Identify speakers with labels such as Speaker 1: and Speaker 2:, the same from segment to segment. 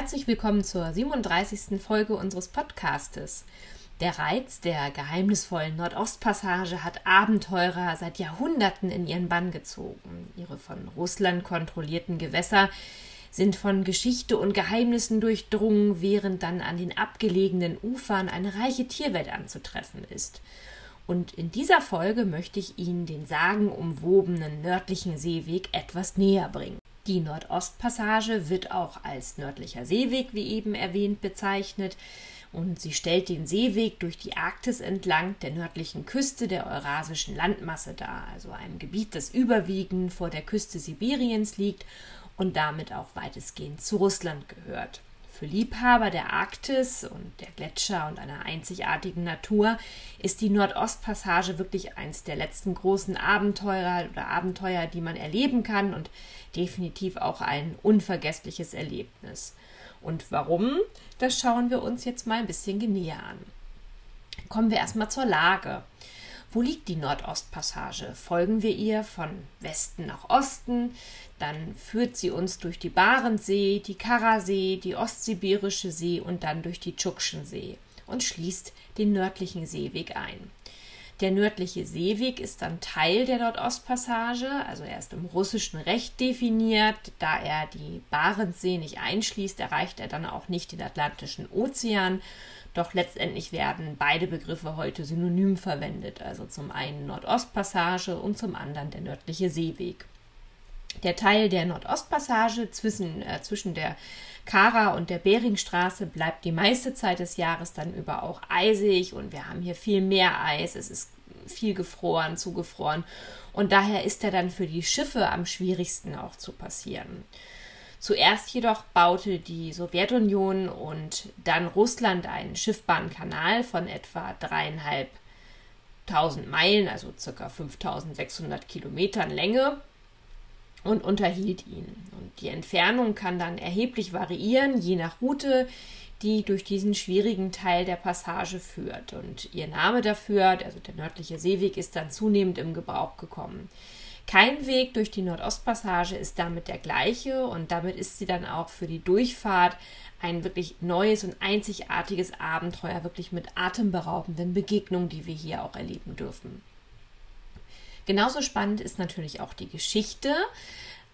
Speaker 1: Herzlich willkommen zur 37. Folge unseres Podcastes. Der Reiz der geheimnisvollen Nordostpassage hat Abenteurer seit Jahrhunderten in ihren Bann gezogen. Ihre von Russland kontrollierten Gewässer sind von Geschichte und Geheimnissen durchdrungen, während dann an den abgelegenen Ufern eine reiche Tierwelt anzutreffen ist. Und in dieser Folge möchte ich Ihnen den sagenumwobenen nördlichen Seeweg etwas näher bringen. Die Nordostpassage wird auch als nördlicher Seeweg, wie eben erwähnt, bezeichnet. Und sie stellt den Seeweg durch die Arktis entlang der nördlichen Küste der Eurasischen Landmasse dar, also einem Gebiet, das überwiegend vor der Küste Sibiriens liegt und damit auch weitestgehend zu Russland gehört. Für Liebhaber der Arktis und der Gletscher und einer einzigartigen Natur ist die Nordostpassage wirklich eins der letzten großen Abenteuer oder Abenteuer, die man erleben kann und definitiv auch ein unvergessliches Erlebnis. Und warum? Das schauen wir uns jetzt mal ein bisschen genäher an. Kommen wir erstmal zur Lage. Wo liegt die Nordostpassage? Folgen wir ihr von Westen nach Osten, dann führt sie uns durch die Barentssee, die Karasee, die Ostsibirische See und dann durch die Tschukschensee und schließt den nördlichen Seeweg ein. Der nördliche Seeweg ist dann Teil der Nordostpassage, also er ist im russischen Recht definiert. Da er die Barentssee nicht einschließt, erreicht er dann auch nicht den Atlantischen Ozean, doch letztendlich werden beide Begriffe heute synonym verwendet, also zum einen Nordostpassage und zum anderen der nördliche Seeweg. Der Teil der Nordostpassage zwischen, äh, zwischen der Kara und der Beringstraße bleibt die meiste Zeit des Jahres dann über auch eisig und wir haben hier viel mehr Eis. Es ist viel gefroren, zugefroren und daher ist er dann für die Schiffe am schwierigsten auch zu passieren. Zuerst jedoch baute die Sowjetunion und dann Russland einen Schiffbahnkanal von etwa dreieinhalbtausend Meilen, also circa 5600 Kilometern Länge und unterhielt ihn. Und die Entfernung kann dann erheblich variieren, je nach Route, die durch diesen schwierigen Teil der Passage führt. Und ihr Name dafür, also der nördliche Seeweg, ist dann zunehmend im Gebrauch gekommen. Kein Weg durch die Nordostpassage ist damit der gleiche und damit ist sie dann auch für die Durchfahrt ein wirklich neues und einzigartiges Abenteuer, wirklich mit atemberaubenden Begegnungen, die wir hier auch erleben dürfen. Genauso spannend ist natürlich auch die Geschichte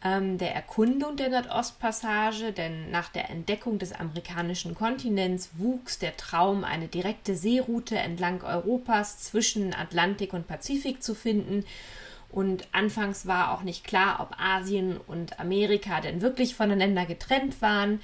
Speaker 1: ähm, der Erkundung der Nordostpassage, denn nach der Entdeckung des amerikanischen Kontinents wuchs der Traum, eine direkte Seeroute entlang Europas zwischen Atlantik und Pazifik zu finden und anfangs war auch nicht klar, ob Asien und Amerika denn wirklich voneinander getrennt waren.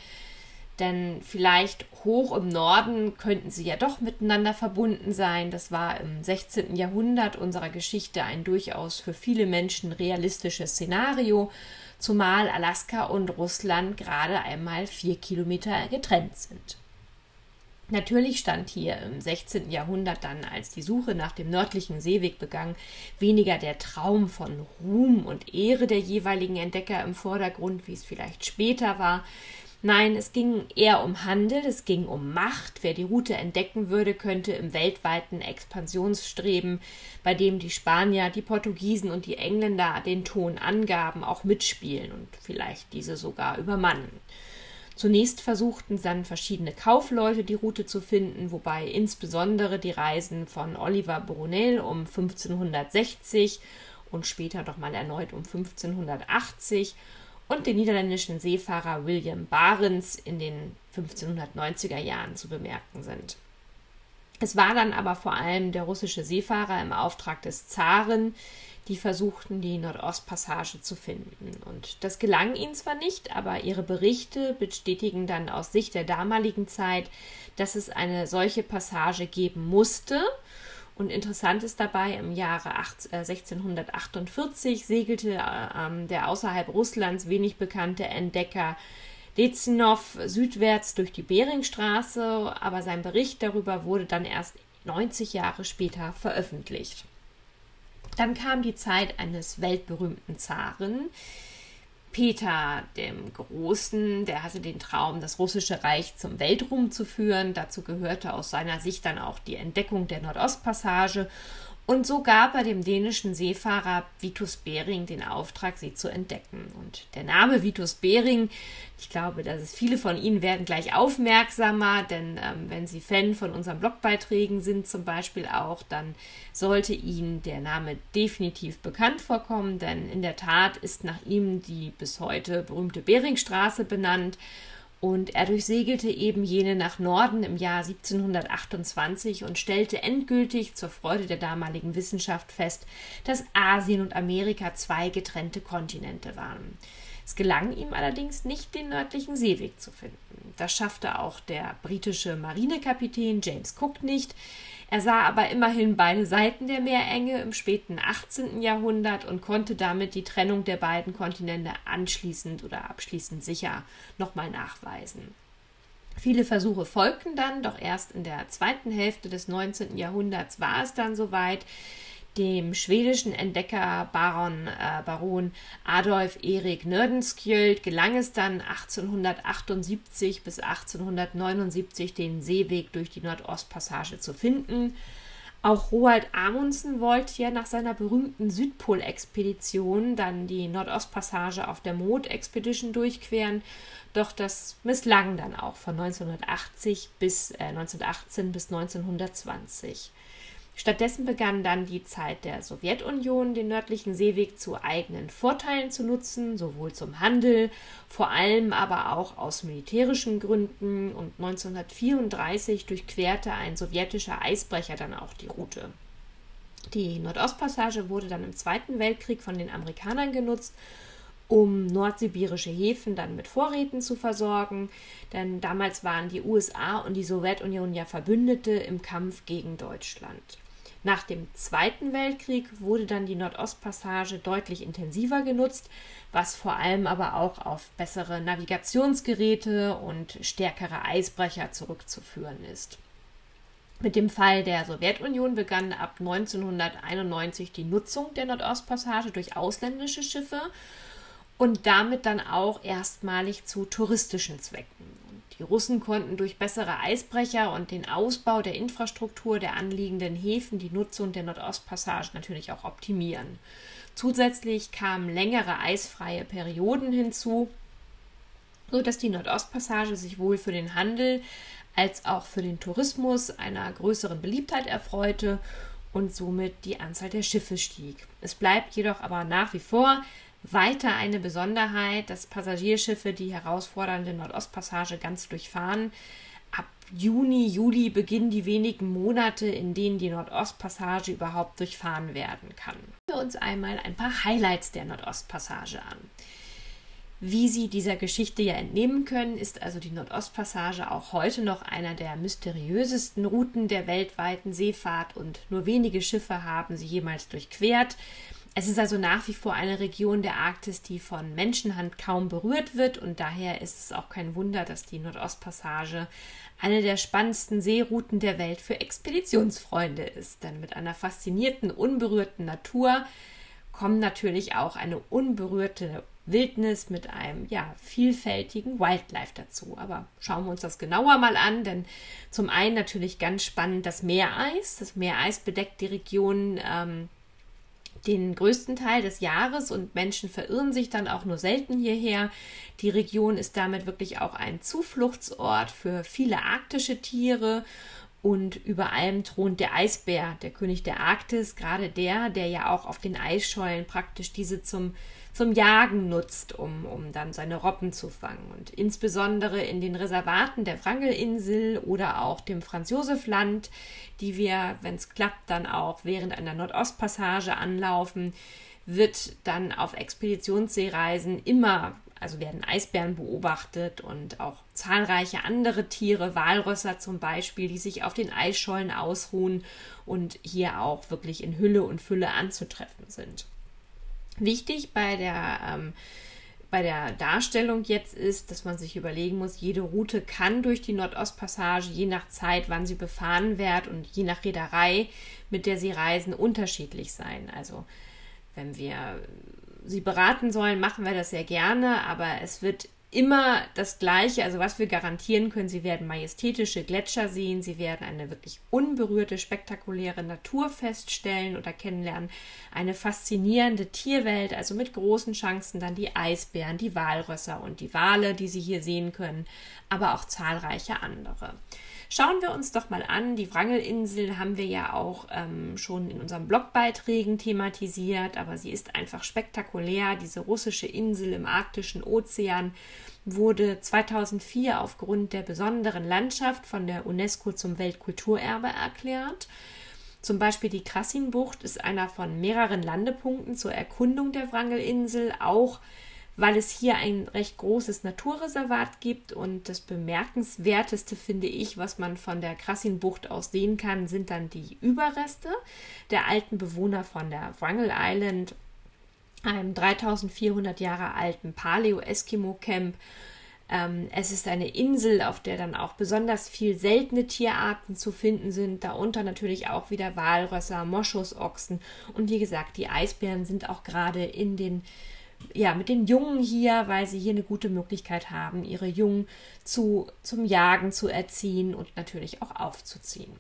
Speaker 1: Denn vielleicht hoch im Norden könnten sie ja doch miteinander verbunden sein. Das war im 16. Jahrhundert unserer Geschichte ein durchaus für viele Menschen realistisches Szenario, zumal Alaska und Russland gerade einmal vier Kilometer getrennt sind. Natürlich stand hier im 16. Jahrhundert dann, als die Suche nach dem nördlichen Seeweg begann, weniger der Traum von Ruhm und Ehre der jeweiligen Entdecker im Vordergrund, wie es vielleicht später war. Nein, es ging eher um Handel, es ging um Macht. Wer die Route entdecken würde, könnte im weltweiten Expansionsstreben, bei dem die Spanier, die Portugiesen und die Engländer den Ton angaben, auch mitspielen und vielleicht diese sogar übermannen. Zunächst versuchten dann verschiedene Kaufleute die Route zu finden, wobei insbesondere die Reisen von Oliver Brunel um 1560 und später nochmal erneut um 1580 und den niederländischen Seefahrer William Barents in den 1590er Jahren zu bemerken sind. Es war dann aber vor allem der russische Seefahrer im Auftrag des Zaren, die versuchten, die Nordostpassage zu finden. Und das gelang ihnen zwar nicht, aber ihre Berichte bestätigen dann aus Sicht der damaligen Zeit, dass es eine solche Passage geben musste. Und interessant ist dabei, im Jahre 1648 äh, segelte äh, der außerhalb Russlands wenig bekannte Entdecker Dezinov südwärts durch die Beringstraße, aber sein Bericht darüber wurde dann erst 90 Jahre später veröffentlicht. Dann kam die Zeit eines weltberühmten Zaren, Peter dem Großen, der hatte den Traum, das russische Reich zum Weltruhm zu führen. Dazu gehörte aus seiner Sicht dann auch die Entdeckung der Nordostpassage und so gab er dem dänischen Seefahrer Vitus Bering den Auftrag, sie zu entdecken. Und der Name Vitus Bering, ich glaube, dass es viele von Ihnen werden gleich aufmerksamer, denn ähm, wenn Sie Fan von unseren Blogbeiträgen sind zum Beispiel auch, dann sollte Ihnen der Name definitiv bekannt vorkommen, denn in der Tat ist nach ihm die bis heute berühmte Beringstraße benannt und er durchsegelte eben jene nach Norden im Jahr 1728 und stellte endgültig zur Freude der damaligen Wissenschaft fest, dass Asien und Amerika zwei getrennte Kontinente waren. Es gelang ihm allerdings nicht, den nördlichen Seeweg zu finden. Das schaffte auch der britische Marinekapitän James Cook nicht. Er sah aber immerhin beide Seiten der Meerenge im späten 18. Jahrhundert und konnte damit die Trennung der beiden Kontinente anschließend oder abschließend sicher nochmal nachweisen. Viele Versuche folgten dann, doch erst in der zweiten Hälfte des 19. Jahrhunderts war es dann soweit dem schwedischen Entdecker Baron, äh, Baron Adolf Erik Nordenskjöld gelang es dann 1878 bis 1879 den Seeweg durch die Nordostpassage zu finden. Auch Roald Amundsen wollte ja nach seiner berühmten Südpolexpedition dann die Nordostpassage auf der Moot Expedition durchqueren, doch das misslang dann auch von 1980 bis äh, 1918 bis 1920. Stattdessen begann dann die Zeit der Sowjetunion, den nördlichen Seeweg zu eigenen Vorteilen zu nutzen, sowohl zum Handel, vor allem aber auch aus militärischen Gründen. Und 1934 durchquerte ein sowjetischer Eisbrecher dann auch die Route. Die Nordostpassage wurde dann im Zweiten Weltkrieg von den Amerikanern genutzt um nordsibirische Häfen dann mit Vorräten zu versorgen, denn damals waren die USA und die Sowjetunion ja Verbündete im Kampf gegen Deutschland. Nach dem Zweiten Weltkrieg wurde dann die Nordostpassage deutlich intensiver genutzt, was vor allem aber auch auf bessere Navigationsgeräte und stärkere Eisbrecher zurückzuführen ist. Mit dem Fall der Sowjetunion begann ab 1991 die Nutzung der Nordostpassage durch ausländische Schiffe und damit dann auch erstmalig zu touristischen Zwecken. Die Russen konnten durch bessere Eisbrecher und den Ausbau der Infrastruktur der anliegenden Häfen die Nutzung der Nordostpassage natürlich auch optimieren. Zusätzlich kamen längere eisfreie Perioden hinzu, sodass die Nordostpassage sich wohl für den Handel als auch für den Tourismus einer größeren Beliebtheit erfreute und somit die Anzahl der Schiffe stieg. Es bleibt jedoch aber nach wie vor weiter eine Besonderheit, dass Passagierschiffe die herausfordernde Nordostpassage ganz durchfahren. Ab Juni, Juli beginnen die wenigen Monate, in denen die Nordostpassage überhaupt durchfahren werden kann. Wir uns einmal ein paar Highlights der Nordostpassage an. Wie Sie dieser Geschichte ja entnehmen können, ist also die Nordostpassage auch heute noch einer der mysteriösesten Routen der weltweiten Seefahrt und nur wenige Schiffe haben sie jemals durchquert. Es ist also nach wie vor eine Region der Arktis, die von Menschenhand kaum berührt wird und daher ist es auch kein Wunder, dass die Nordostpassage eine der spannendsten Seerouten der Welt für Expeditionsfreunde ist. Denn mit einer faszinierten, unberührten Natur kommt natürlich auch eine unberührte Wildnis mit einem ja vielfältigen Wildlife dazu. Aber schauen wir uns das genauer mal an, denn zum einen natürlich ganz spannend das Meereis. Das Meereis bedeckt die Region ähm, den größten Teil des Jahres und Menschen verirren sich dann auch nur selten hierher. Die Region ist damit wirklich auch ein Zufluchtsort für viele arktische Tiere und über allem thront der Eisbär, der König der Arktis, gerade der, der ja auch auf den Eisschollen praktisch diese zum zum Jagen nutzt, um, um dann seine Robben zu fangen. Und insbesondere in den Reservaten der Wrangelinsel oder auch dem Franz-Josef-Land, die wir, wenn es klappt, dann auch während einer Nordostpassage anlaufen, wird dann auf Expeditionsseereisen immer, also werden Eisbären beobachtet und auch zahlreiche andere Tiere, Walrösser zum Beispiel, die sich auf den Eisschollen ausruhen und hier auch wirklich in Hülle und Fülle anzutreffen sind. Wichtig bei der ähm, bei der Darstellung jetzt ist, dass man sich überlegen muss, jede Route kann durch die Nordostpassage je nach Zeit, wann sie befahren wird und je nach Reederei, mit der sie reisen, unterschiedlich sein. Also wenn wir sie beraten sollen, machen wir das sehr gerne, aber es wird immer das Gleiche. Also was wir garantieren können, Sie werden majestätische Gletscher sehen, Sie werden eine wirklich unberührte, spektakuläre Natur feststellen oder kennenlernen, eine faszinierende Tierwelt, also mit großen Chancen dann die Eisbären, die Walrösser und die Wale, die Sie hier sehen können, aber auch zahlreiche andere. Schauen wir uns doch mal an. Die Wrangelinsel haben wir ja auch ähm, schon in unseren Blogbeiträgen thematisiert, aber sie ist einfach spektakulär. Diese russische Insel im arktischen Ozean wurde 2004 aufgrund der besonderen Landschaft von der UNESCO zum Weltkulturerbe erklärt. Zum Beispiel die Krassinbucht ist einer von mehreren Landepunkten zur Erkundung der Wrangelinsel, auch weil es hier ein recht großes Naturreservat gibt und das bemerkenswerteste finde ich, was man von der Krassinbucht aus sehen kann, sind dann die Überreste der alten Bewohner von der Wrangel Island, einem 3400 Jahre alten Paleo-Eskimo-Camp. Ähm, es ist eine Insel, auf der dann auch besonders viel seltene Tierarten zu finden sind, darunter natürlich auch wieder Walrösser, Moschusochsen und wie gesagt, die Eisbären sind auch gerade in den ja, mit den Jungen hier, weil sie hier eine gute Möglichkeit haben, ihre Jungen zu, zum Jagen zu erziehen und natürlich auch aufzuziehen.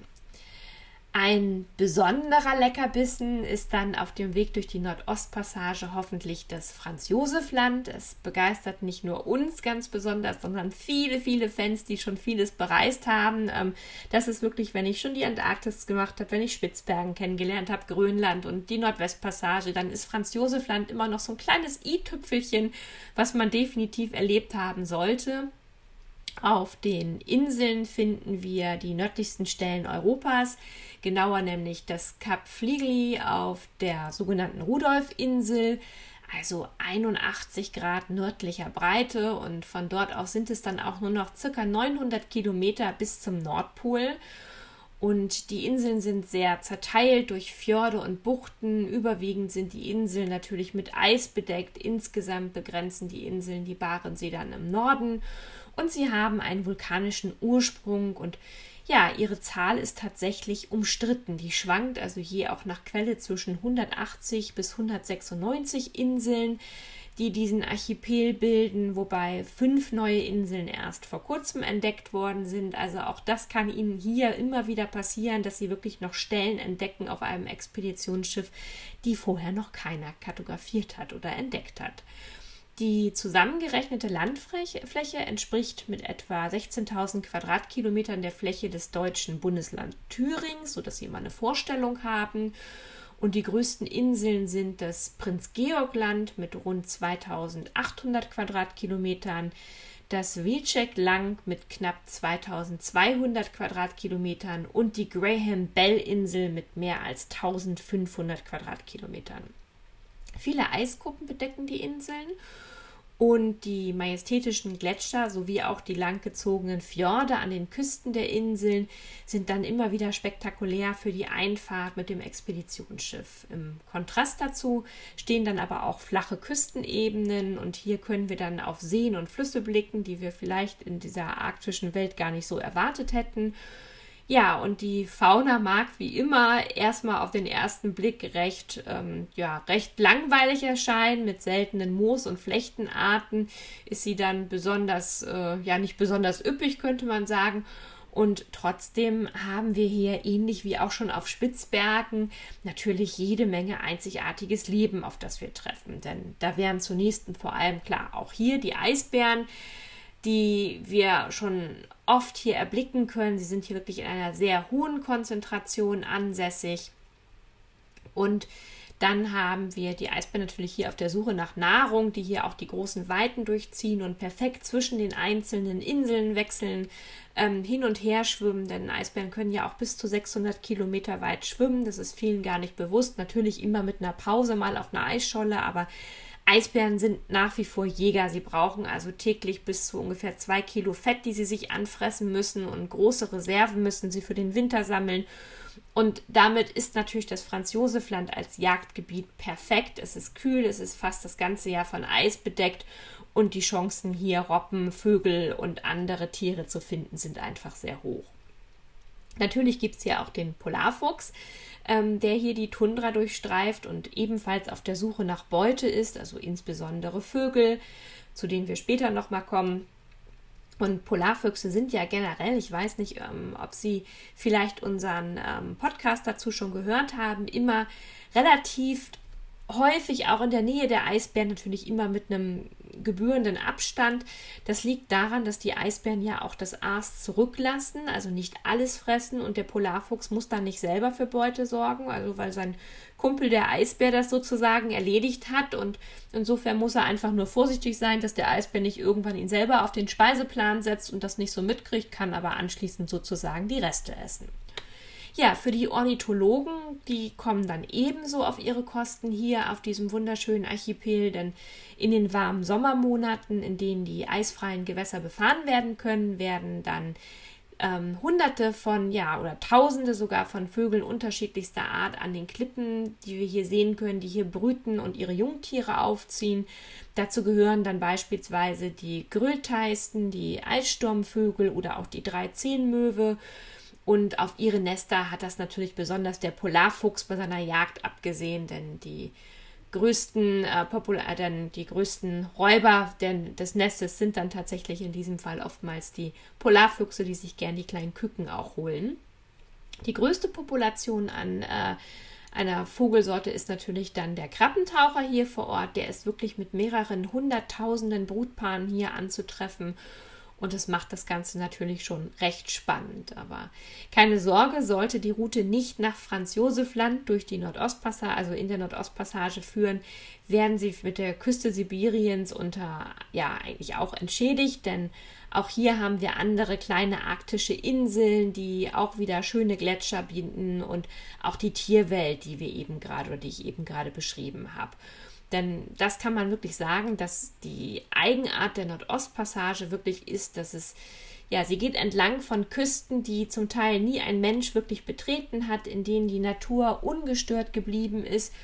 Speaker 1: Ein besonderer Leckerbissen ist dann auf dem Weg durch die Nordostpassage hoffentlich das Franz-Josef-Land. Es begeistert nicht nur uns ganz besonders, sondern viele, viele Fans, die schon vieles bereist haben. Ähm, das ist wirklich, wenn ich schon die Antarktis gemacht habe, wenn ich Spitzbergen kennengelernt habe, Grönland und die Nordwestpassage, dann ist Franz-Josef-Land immer noch so ein kleines i-Tüpfelchen, was man definitiv erlebt haben sollte. Auf den Inseln finden wir die nördlichsten Stellen Europas, genauer nämlich das Kap Fligli auf der sogenannten Rudolf-Insel, also 81 Grad nördlicher Breite und von dort aus sind es dann auch nur noch circa 900 Kilometer bis zum Nordpol. Und die Inseln sind sehr zerteilt durch Fjorde und Buchten. Überwiegend sind die Inseln natürlich mit Eis bedeckt. Insgesamt begrenzen die Inseln die Barentssee dann im Norden und sie haben einen vulkanischen Ursprung und ja, ihre Zahl ist tatsächlich umstritten. Die schwankt also je auch nach Quelle zwischen 180 bis 196 Inseln, die diesen Archipel bilden, wobei fünf neue Inseln erst vor kurzem entdeckt worden sind. Also auch das kann Ihnen hier immer wieder passieren, dass Sie wirklich noch Stellen entdecken auf einem Expeditionsschiff, die vorher noch keiner kartografiert hat oder entdeckt hat. Die zusammengerechnete Landfläche entspricht mit etwa 16.000 Quadratkilometern der Fläche des deutschen Bundeslands Thüringen, sodass Sie mal eine Vorstellung haben. Und die größten Inseln sind das Prinz Georg Land mit rund 2800 Quadratkilometern, das Wilczek Land mit knapp 2200 Quadratkilometern und die Graham Bell Insel mit mehr als 1500 Quadratkilometern. Viele Eisgruppen bedecken die Inseln und die majestätischen Gletscher sowie auch die langgezogenen Fjorde an den Küsten der Inseln sind dann immer wieder spektakulär für die Einfahrt mit dem Expeditionsschiff. Im Kontrast dazu stehen dann aber auch flache Küstenebenen und hier können wir dann auf Seen und Flüsse blicken, die wir vielleicht in dieser arktischen Welt gar nicht so erwartet hätten. Ja, und die Fauna mag wie immer erstmal auf den ersten Blick recht, ähm, ja, recht langweilig erscheinen. Mit seltenen Moos- und Flechtenarten ist sie dann besonders, äh, ja, nicht besonders üppig, könnte man sagen. Und trotzdem haben wir hier, ähnlich wie auch schon auf Spitzbergen, natürlich jede Menge einzigartiges Leben, auf das wir treffen. Denn da wären zunächst und vor allem klar auch hier die Eisbären, die wir schon oft hier erblicken können. Sie sind hier wirklich in einer sehr hohen Konzentration ansässig. Und dann haben wir die Eisbären natürlich hier auf der Suche nach Nahrung, die hier auch die großen Weiten durchziehen und perfekt zwischen den einzelnen Inseln wechseln, ähm, hin und her schwimmen. Denn Eisbären können ja auch bis zu 600 Kilometer weit schwimmen. Das ist vielen gar nicht bewusst. Natürlich immer mit einer Pause mal auf einer Eisscholle, aber Eisbären sind nach wie vor Jäger. Sie brauchen also täglich bis zu ungefähr zwei Kilo Fett, die sie sich anfressen müssen und große Reserven müssen sie für den Winter sammeln. Und damit ist natürlich das Franz-Josef-Land als Jagdgebiet perfekt. Es ist kühl, es ist fast das ganze Jahr von Eis bedeckt und die Chancen hier Robben, Vögel und andere Tiere zu finden sind einfach sehr hoch. Natürlich gibt es hier auch den Polarfuchs, ähm, der hier die Tundra durchstreift und ebenfalls auf der Suche nach Beute ist, also insbesondere Vögel, zu denen wir später nochmal kommen. Und Polarfüchse sind ja generell, ich weiß nicht, ähm, ob Sie vielleicht unseren ähm, Podcast dazu schon gehört haben, immer relativ häufig auch in der Nähe der Eisbären, natürlich immer mit einem gebührenden Abstand. Das liegt daran, dass die Eisbären ja auch das Aas zurücklassen, also nicht alles fressen und der Polarfuchs muss dann nicht selber für Beute sorgen, also weil sein Kumpel der Eisbär das sozusagen erledigt hat und insofern muss er einfach nur vorsichtig sein, dass der Eisbär nicht irgendwann ihn selber auf den Speiseplan setzt und das nicht so mitkriegt, kann aber anschließend sozusagen die Reste essen. Ja, für die Ornithologen, die kommen dann ebenso auf ihre Kosten hier auf diesem wunderschönen Archipel, denn in den warmen Sommermonaten, in denen die eisfreien Gewässer befahren werden können, werden dann ähm, Hunderte von, ja, oder Tausende sogar von Vögeln unterschiedlichster Art an den Klippen, die wir hier sehen können, die hier brüten und ihre Jungtiere aufziehen. Dazu gehören dann beispielsweise die Grülteisten, die Eissturmvögel oder auch die Dreizehnmöwe. Und auf ihre Nester hat das natürlich besonders der Polarfuchs bei seiner Jagd abgesehen, denn die größten, äh, populär, äh, denn die größten Räuber denn des Nestes sind dann tatsächlich in diesem Fall oftmals die Polarfüchse, die sich gern die kleinen Küken auch holen. Die größte Population an äh, einer Vogelsorte ist natürlich dann der Krabbentaucher hier vor Ort. Der ist wirklich mit mehreren hunderttausenden Brutpaaren hier anzutreffen und das macht das Ganze natürlich schon recht spannend. Aber keine Sorge, sollte die Route nicht nach Franz-Josef-Land durch die Nordostpassage, also in der Nordostpassage führen, werden sie mit der Küste Sibiriens unter, ja, eigentlich auch entschädigt, denn auch hier haben wir andere kleine arktische Inseln, die auch wieder schöne Gletscher bieten und auch die Tierwelt, die wir eben gerade oder die ich eben gerade beschrieben habe. Denn das kann man wirklich sagen, dass die Eigenart der Nordostpassage wirklich ist, dass es, ja, sie geht entlang von Küsten, die zum Teil nie ein Mensch wirklich betreten hat, in denen die Natur ungestört geblieben ist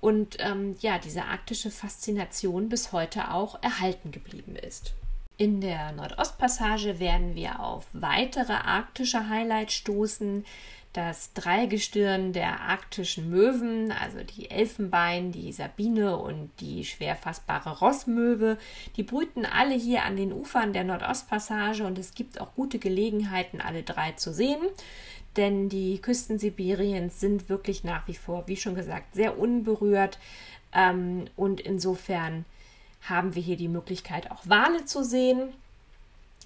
Speaker 1: und ähm, ja, diese arktische Faszination bis heute auch erhalten geblieben ist. In der Nordostpassage werden wir auf weitere arktische Highlights stoßen, das Dreigestirn der arktischen Möwen, also die Elfenbein, die Sabine und die schwer fassbare Rossmöwe, die brüten alle hier an den Ufern der Nordostpassage und es gibt auch gute Gelegenheiten, alle drei zu sehen. Denn die Küsten Sibiriens sind wirklich nach wie vor, wie schon gesagt, sehr unberührt. Ähm, und insofern haben wir hier die Möglichkeit, auch Wale zu sehen.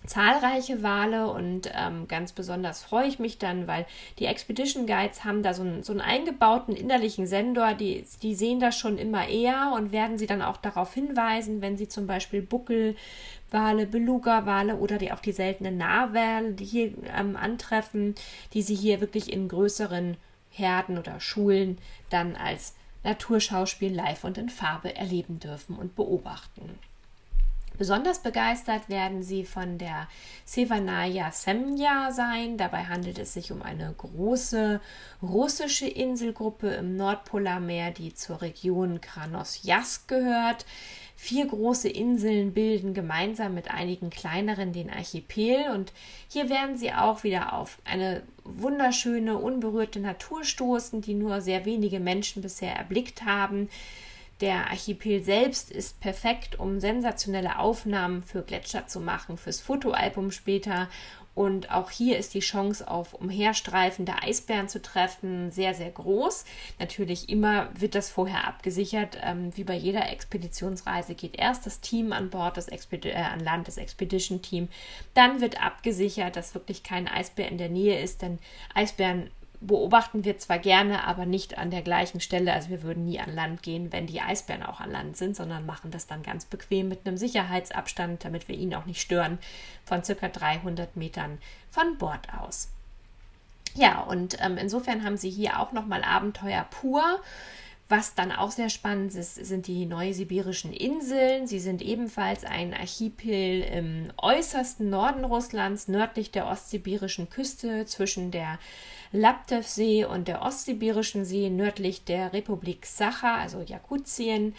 Speaker 1: Zahlreiche Wale und ähm, ganz besonders freue ich mich dann, weil die Expedition Guides haben da so einen, so einen eingebauten innerlichen Sensor, die, die sehen das schon immer eher und werden sie dann auch darauf hinweisen, wenn sie zum Beispiel Buckelwale, Beluga-Wale oder die, auch die seltenen Narwale, die hier ähm, antreffen, die sie hier wirklich in größeren Herden oder Schulen dann als Naturschauspiel live und in Farbe erleben dürfen und beobachten. Besonders begeistert werden sie von der Sevanaya Semja sein. Dabei handelt es sich um eine große russische Inselgruppe im Nordpolarmeer, die zur Region Kranosjask gehört. Vier große Inseln bilden gemeinsam mit einigen kleineren den Archipel und hier werden sie auch wieder auf eine wunderschöne, unberührte Natur stoßen, die nur sehr wenige Menschen bisher erblickt haben. Der Archipel selbst ist perfekt, um sensationelle Aufnahmen für Gletscher zu machen, fürs Fotoalbum später. Und auch hier ist die Chance auf umherstreifende Eisbären zu treffen sehr, sehr groß. Natürlich immer wird das vorher abgesichert. Ähm, wie bei jeder Expeditionsreise geht erst das Team an Bord, das Expedi äh, an Land, das Expedition Team. Dann wird abgesichert, dass wirklich kein Eisbär in der Nähe ist, denn Eisbären beobachten wir zwar gerne, aber nicht an der gleichen Stelle. Also wir würden nie an Land gehen, wenn die Eisbären auch an Land sind, sondern machen das dann ganz bequem mit einem Sicherheitsabstand, damit wir ihn auch nicht stören, von circa 300 Metern von Bord aus. Ja, und ähm, insofern haben sie hier auch nochmal Abenteuer pur Was dann auch sehr spannend ist, sind die neusibirischen Inseln. Sie sind ebenfalls ein Archipel im äußersten Norden Russlands, nördlich der ostsibirischen Küste zwischen der Laptev-See und der Ostsibirischen See, nördlich der Republik Sacha, also Jakutien.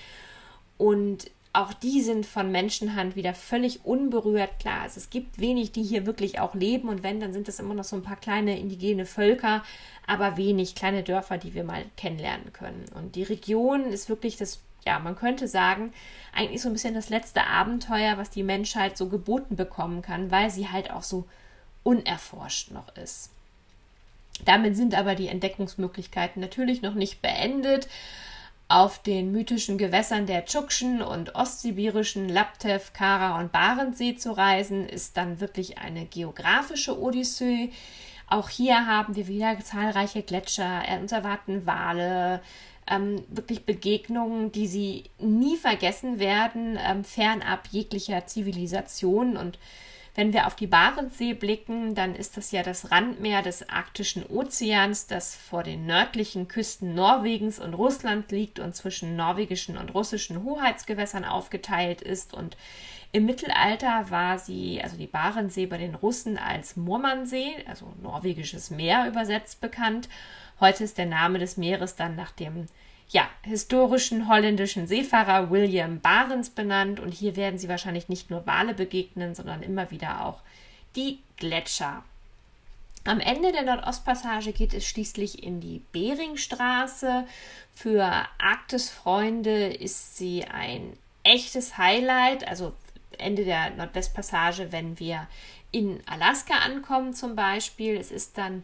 Speaker 1: Und auch die sind von Menschenhand wieder völlig unberührt. Klar, also es gibt wenig, die hier wirklich auch leben und wenn, dann sind das immer noch so ein paar kleine indigene Völker, aber wenig kleine Dörfer, die wir mal kennenlernen können. Und die Region ist wirklich das, ja, man könnte sagen, eigentlich so ein bisschen das letzte Abenteuer, was die Menschheit so geboten bekommen kann, weil sie halt auch so unerforscht noch ist. Damit sind aber die Entdeckungsmöglichkeiten natürlich noch nicht beendet. Auf den mythischen Gewässern der Tschukschen und ostsibirischen Laptev, Kara und Barentssee zu reisen, ist dann wirklich eine geografische Odyssee. Auch hier haben wir wieder zahlreiche Gletscher, uns erwarten Wale, ähm, wirklich Begegnungen, die sie nie vergessen werden, ähm, fernab jeglicher Zivilisation. Und wenn wir auf die Barentssee blicken, dann ist das ja das Randmeer des arktischen Ozeans, das vor den nördlichen Küsten Norwegens und Russland liegt und zwischen norwegischen und russischen Hoheitsgewässern aufgeteilt ist. Und im Mittelalter war sie, also die Barentssee bei den Russen als Murmansee, also norwegisches Meer übersetzt bekannt. Heute ist der Name des Meeres dann nach dem ja, historischen holländischen Seefahrer William Barents benannt. Und hier werden Sie wahrscheinlich nicht nur Wale begegnen, sondern immer wieder auch die Gletscher. Am Ende der Nordostpassage geht es schließlich in die Beringstraße. Für Arktisfreunde ist sie ein echtes Highlight. Also Ende der Nordwestpassage, wenn wir in Alaska ankommen zum Beispiel. Es ist dann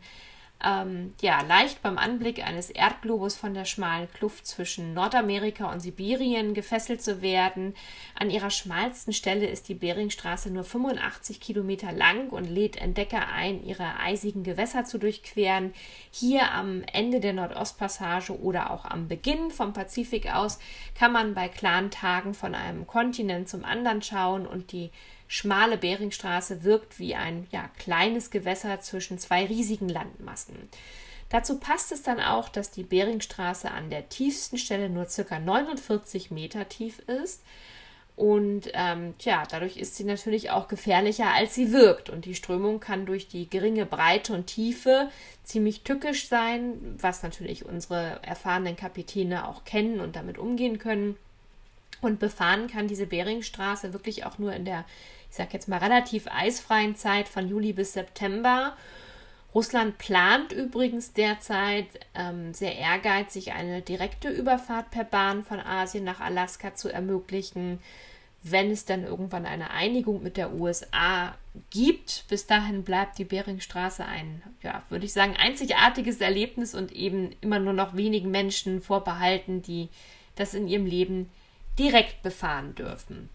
Speaker 1: ähm, ja, leicht beim Anblick eines Erdglobus von der schmalen Kluft zwischen Nordamerika und Sibirien gefesselt zu werden. An ihrer schmalsten Stelle ist die Beringstraße nur 85 Kilometer lang und lädt Entdecker ein, ihre eisigen Gewässer zu durchqueren. Hier am Ende der Nordostpassage oder auch am Beginn vom Pazifik aus kann man bei klaren Tagen von einem Kontinent zum anderen schauen und die schmale Beringstraße wirkt wie ein ja, kleines Gewässer zwischen zwei riesigen Landmassen. Dazu passt es dann auch, dass die Beringstraße an der tiefsten Stelle nur ca. 49 Meter tief ist. Und ähm, tja, dadurch ist sie natürlich auch gefährlicher, als sie wirkt. Und die Strömung kann durch die geringe Breite und Tiefe ziemlich tückisch sein, was natürlich unsere erfahrenen Kapitäne auch kennen und damit umgehen können. Und befahren kann diese Beringstraße wirklich auch nur in der ich sage jetzt mal, relativ eisfreien Zeit von Juli bis September. Russland plant übrigens derzeit ähm, sehr ehrgeizig, eine direkte Überfahrt per Bahn von Asien nach Alaska zu ermöglichen, wenn es dann irgendwann eine Einigung mit der USA gibt. Bis dahin bleibt die Beringstraße ein, ja, würde ich sagen, einzigartiges Erlebnis und eben immer nur noch wenigen Menschen vorbehalten, die das in ihrem Leben direkt befahren dürfen.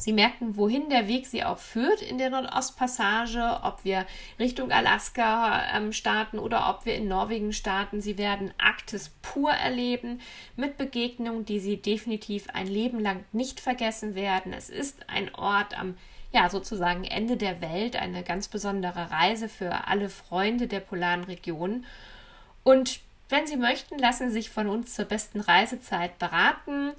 Speaker 1: Sie merken, wohin der Weg sie auch führt in der Nordostpassage, ob wir Richtung Alaska ähm, starten oder ob wir in Norwegen starten. Sie werden Arktis pur erleben mit Begegnungen, die sie definitiv ein Leben lang nicht vergessen werden. Es ist ein Ort am ja, sozusagen Ende der Welt, eine ganz besondere Reise für alle Freunde der polaren Region. Und wenn Sie möchten, lassen Sie sich von uns zur besten Reisezeit beraten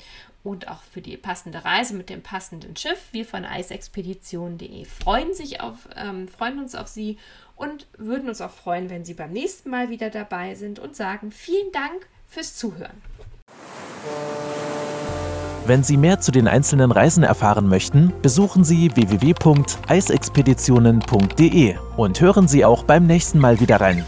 Speaker 1: und auch für die passende Reise mit dem passenden Schiff. Wir von eisexpedition.de freuen ähm, freuen uns auf Sie und würden uns auch freuen, wenn Sie beim nächsten Mal wieder dabei sind und sagen vielen Dank fürs Zuhören.
Speaker 2: Wenn Sie mehr zu den einzelnen Reisen erfahren möchten, besuchen Sie www.eisexpeditionen.de und hören Sie auch beim nächsten Mal wieder rein.